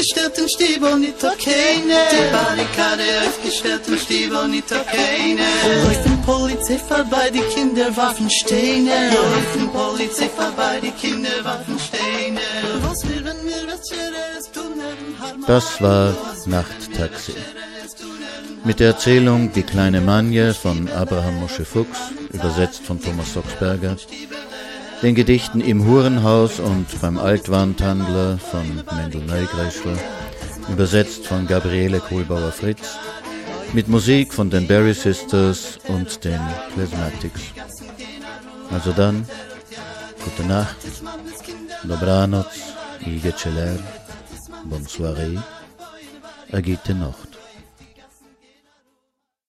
Aufgestellt im Stiebel, nicht keine. Die Barrikade aufgestellt im Stiebel, nicht keine. Läufen Polizei vorbei, die Kinder Waffen stehen. Läufen Polizei vorbei, die Kinder Waffen stehen. Was wir, wenn wir das Scheres tun, haben Das war Nachttaxi. Mit der Erzählung Die kleine Manje von Abraham Mosche Fuchs, übersetzt von Thomas Soxberger, den Gedichten Im Hurenhaus und beim Altwandhandler von Mendel Neugreischler, übersetzt von Gabriele Kohlbauer-Fritz, mit Musik von den Berry Sisters und den Klezmatics. Also dann, gute Nacht, dobranoc, i večer, bonne soirée, agite Nacht.